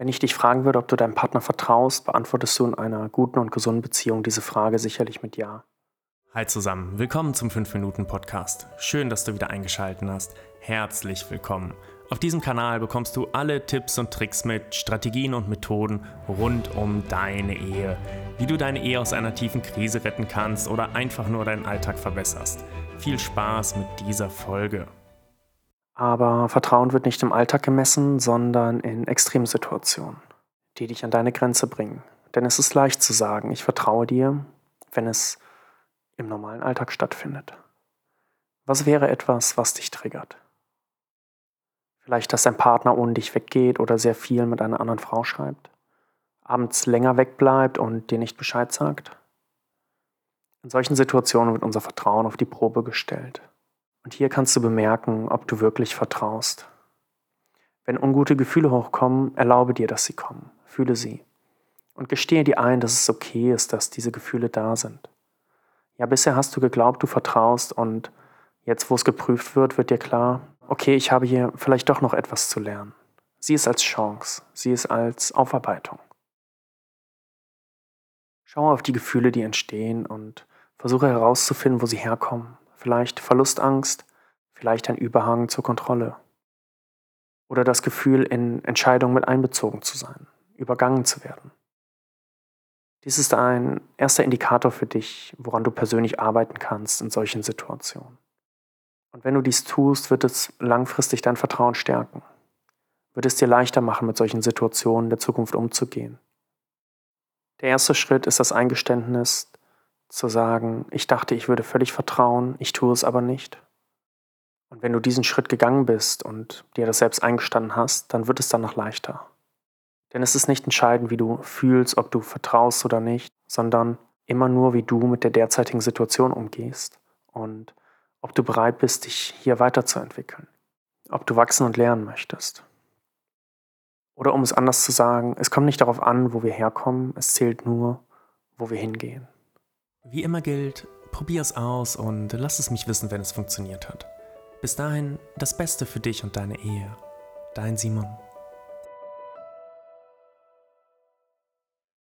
Wenn ich dich fragen würde, ob du deinem Partner vertraust, beantwortest du in einer guten und gesunden Beziehung diese Frage sicherlich mit Ja. Hi zusammen, willkommen zum 5-Minuten-Podcast. Schön, dass du wieder eingeschaltet hast. Herzlich willkommen. Auf diesem Kanal bekommst du alle Tipps und Tricks mit, Strategien und Methoden rund um deine Ehe. Wie du deine Ehe aus einer tiefen Krise retten kannst oder einfach nur deinen Alltag verbesserst. Viel Spaß mit dieser Folge. Aber Vertrauen wird nicht im Alltag gemessen, sondern in Extremsituationen, die dich an deine Grenze bringen. Denn es ist leicht zu sagen, ich vertraue dir, wenn es im normalen Alltag stattfindet. Was wäre etwas, was dich triggert? Vielleicht, dass dein Partner ohne dich weggeht oder sehr viel mit einer anderen Frau schreibt? Abends länger wegbleibt und dir nicht Bescheid sagt? In solchen Situationen wird unser Vertrauen auf die Probe gestellt. Und hier kannst du bemerken, ob du wirklich vertraust. Wenn ungute Gefühle hochkommen, erlaube dir, dass sie kommen. Fühle sie. Und gestehe dir ein, dass es okay ist, dass diese Gefühle da sind. Ja, bisher hast du geglaubt, du vertraust und jetzt, wo es geprüft wird, wird dir klar, okay, ich habe hier vielleicht doch noch etwas zu lernen. Sieh es als Chance, sieh es als Aufarbeitung. Schau auf die Gefühle, die entstehen und versuche herauszufinden, wo sie herkommen vielleicht Verlustangst, vielleicht ein Überhang zur Kontrolle. Oder das Gefühl, in Entscheidungen mit einbezogen zu sein, übergangen zu werden. Dies ist ein erster Indikator für dich, woran du persönlich arbeiten kannst in solchen Situationen. Und wenn du dies tust, wird es langfristig dein Vertrauen stärken, wird es dir leichter machen, mit solchen Situationen der Zukunft umzugehen. Der erste Schritt ist das Eingeständnis, zu sagen, ich dachte, ich würde völlig vertrauen, ich tue es aber nicht. Und wenn du diesen Schritt gegangen bist und dir das selbst eingestanden hast, dann wird es danach leichter. Denn es ist nicht entscheidend, wie du fühlst, ob du vertraust oder nicht, sondern immer nur, wie du mit der derzeitigen Situation umgehst und ob du bereit bist, dich hier weiterzuentwickeln, ob du wachsen und lernen möchtest. Oder um es anders zu sagen, es kommt nicht darauf an, wo wir herkommen, es zählt nur, wo wir hingehen. Wie immer gilt, probier es aus und lass es mich wissen, wenn es funktioniert hat. Bis dahin das Beste für dich und deine Ehe. Dein Simon.